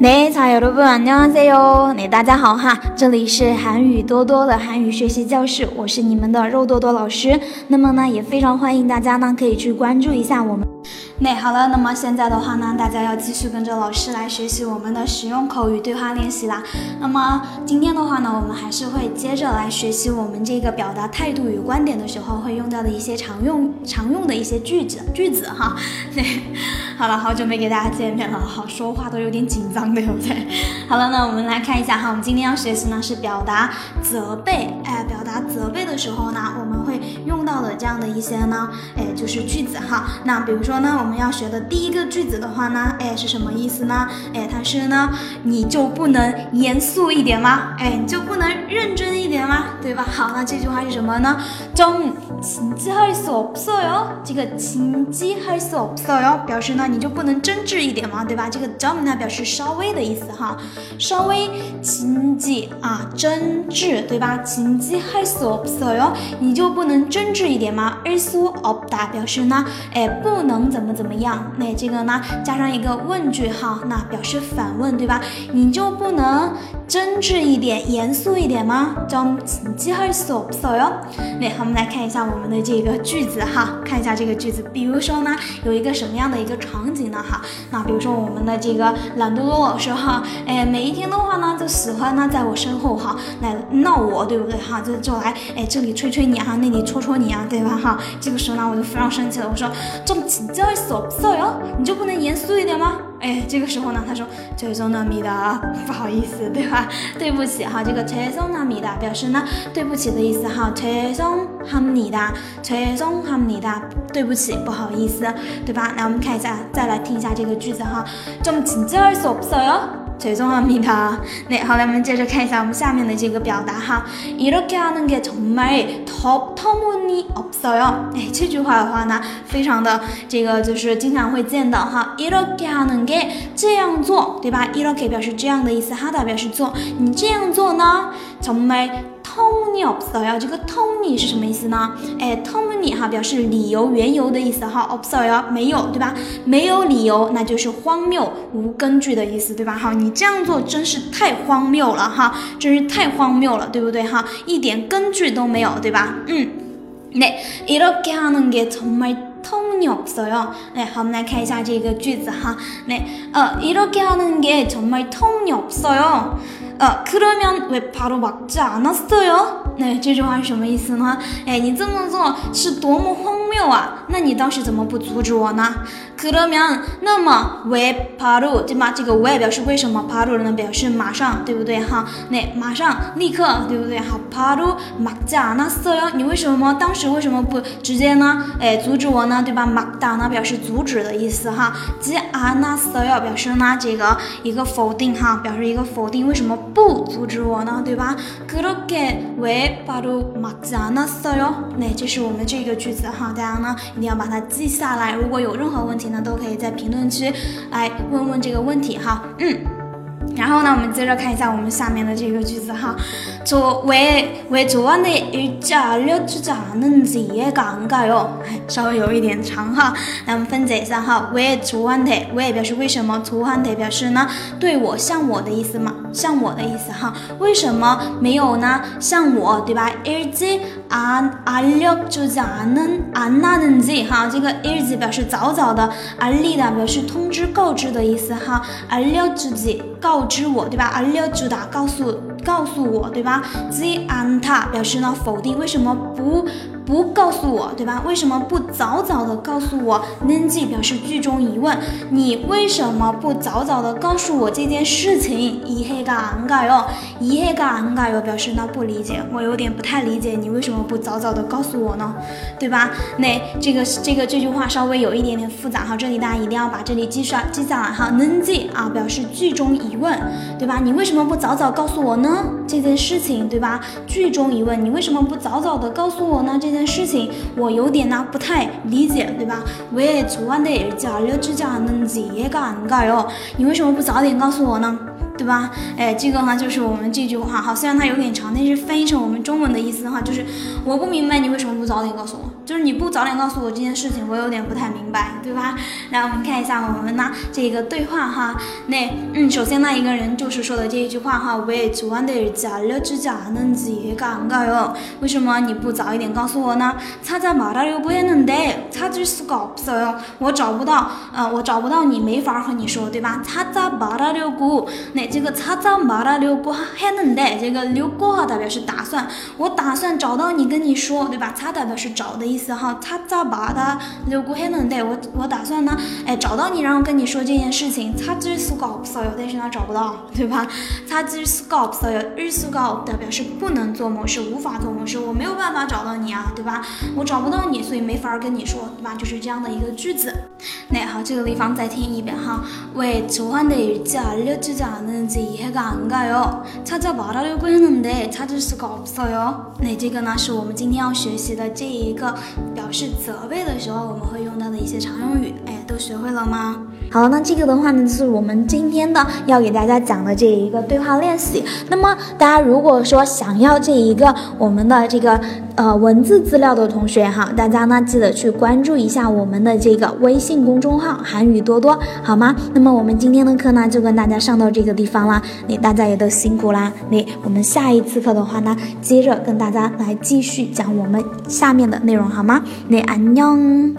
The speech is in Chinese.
네자여러분안녕하세요 네大家好哈，这里是韩语多多的韩语学习教室，我是你们的肉多多老师。那么呢，也非常欢迎大家呢可以去关注一下我们。那好了，那么现在的话呢，大家要继续跟着老师来学习我们的实用口语对话练习啦。那么今天的话呢，我们还是会接着来学习我们这个表达态度与观点的时候会用到的一些常用常用的一些句子句子哈。对，好了，好久没给大家见面了，好说话都有点紧张， 对不对？好了，那我们来看一下哈，我们今天要学习呢是表达责备，哎，表达责备的时候呢，我们会用到的这样的一些呢，哎，就是句子哈。那比如说呢，我们。要学的第一个句子的话呢，哎，是什么意思呢？哎，它是呢，你就不能严肃一点吗？哎，你就不能认真一点吗？对吧？好，那这句话是什么呢？좀진지할수없어 요。 这个진지할수없어 요， 表示呢，你就不能真挚一点吗？对吧？这个좀呢，表示稍微的意思哈，稍微진지啊，真挚，对吧？진지할수없어 요， 你就不能真挚一点吗？할수없다表示呢，哎，不能怎么怎。怎么样？那这个呢？加上一个 问句哈，那表示反问，对吧？你就不能真挚一点、严肃一点吗？좀진지할수없어 요。 那好，我们来看一下我们的这个句子哈，看一下这个句子。比如说呢，有一个什么样的一个场景呢？哈，那比如说我们的这个懒多多老师哈，哎，每一天的话呢，就喜欢呢在我身后哈来闹我，对不对？哈，就就来哎这里吹吹你哈，那里戳戳你啊，对吧？哈，这个时候呢，我就非常生气了，我说좀진지할 없어 요， 你就不能严肃一点吗？ mah? 哎，这个时候呢，他说죄송합니 다， 不好意思，对吧？对不起哈，这个죄송합니다表示呢对不起的意思哈，죄송합니 다， 죄송합니 다， 对不起，不好意思，对吧？来，我们看一下，再来听一下这个句子哈，좀진지할수없어 요。 죄송합니 다。 那好来，我们接着看一下我们下面的这个表达哈。이렇게하는게정말터터무니없어 요。 哎，这句话的话呢，非常的这个就是经常会见到哈。이렇게하는 게， 这样做，对吧？이렇게表示这样的意思，哈다表示做。你这样做呢，정말 Tony 없어 요。 这个 Tony 是什么意思呢？哎，Tony 哈表示理由、缘由的意思哈。없어 요， 没有，对吧？没有理由，那就是荒谬、无根据的意思，对吧？好，你这样做真是太荒谬了哈，真是太荒谬了，对不对哈？一点根据都没有，对吧？嗯，네이렇게하는게정말 통이없어 요。 哎，好，我们来看一下这个句子哈。네어이렇게하는게정말통이없어 요。 呃，그러면왜바로막지않았어 요？ 那这句话是什么意思呢？哎，你这么做是多么荒 谬啊！那你当时怎么不阻止我呢？그러 면， 那么为바로对吗？这个为表示为什么，바로呢表示马上，对不对哈？那马上立刻，对不对？好，바로막지않았어 요。 你为什么当时为什么不直接呢？哎，阻止我呢？对吧？막다呢表示阻止的意思哈。지않았어 요， 表示呢这个一个否定哈，表示一个否定。为什么？不阻止我呢，对吧？그렇게왜바로막지않았어 요？ 那这是我们这个句子哈，大 家呢一定要把它记下来。如果有任何问题呢，都可以在评论区来问问这个问题哈。嗯。然后呢，我们接着看一下我们下面的这个句子哈。저왜왜저한테일지알려주지않은지이해가안가 요？ 稍微有一点长哈，来我们分解一下哈。왜저한 테？ 왜表示为什么？저한테表示呢对我向我的意思嘛，向我的意思哈。为什么没有呢？向我对吧？일지안알려주지않은안나는 지？ 哈，这个일지表示早早的，알리다表示通知告知的意思哈。알려주지 告知我，对吧？알려주다告诉 告诉我，对吧？지않다表示呢否定，为什么不？不告诉我，对吧？为什么不早早的告诉我？는 지， 表示句中疑问，你为什么不早早的告诉我这件事情？이해가안가 요， 이해가안가 요， 表示呢不理解，我有点不太理解，你为什么不早早的告诉我呢？对吧？那这个这个这句话稍微有一点点复杂哈，这里大家一定要把这里记下记下来哈。는 지， 啊，表示句中疑问，对吧？你为什么不早早告诉我呢？ 这件事情，对吧？句中疑问，你为什么不早早的告诉我呢？这件事情我有点呢不太理解，对吧？왜저한테일지알려주지않은지이해가안가 요？ 你为什么不早点告诉我呢？ 对吧？哎，这个呢就是我们这句话哈，虽然它有点长，但是翻译成我们中文的意思的话，就是我不明白你为什么不早点告诉我，就是你不早点告诉我这件事情，我有点不太明白，对吧？来，我们看一下我们呢这个对话哈。那嗯，首先那一个人就是说的这一句话哈，왜저한테잘려주지않은지이해가안가 요？ 为什么你不早一点告诉我呢？찾아말하려고했는데찾을수가없어 요。 我找不到，呃，我找不到你，没法和你说，对吧？찾아말하려 고， 那这 这个他咋把他留过，还能带这个留过哈，代表是打算。我打算找到你跟你说，对吧？他代表是找的意思哈。他咋把他留过，还能带。我我打算呢，哎，找到你，然后跟你说这件事情。他这 scope，但是呢，找不到，对吧？他这 scope，日 scope，代表是不能做某事，无法做某事。我没有办法找到你啊，对吧？我找不到你，所以没法跟你说，对吧？就是这样的一个句子。那好，这个地方再听一遍哈。왜좋아한데일지알려주지않은지이해가안가 요？ 찾아말하려고했는데찾을수가없어 요。 那这个呢，是我们今天要学习的这一个表示责备的时候我们会用到的一些常用语。哎，都学会了吗？好，那这个的话呢，就是我们今天的要给大家讲的这一个对话练习。那么大家如果说想要这一个我们的这个 呃文字资料的同学哈，大家呢记得去关注一下我们的这个微信公众号“韩语多多”，好吗？那么我们今天的课呢就跟大家上到这个地方啦，那大家也都辛苦啦。那我们下一次课的话呢，接着跟大家来继续讲我们下面的内容，好吗？那安녕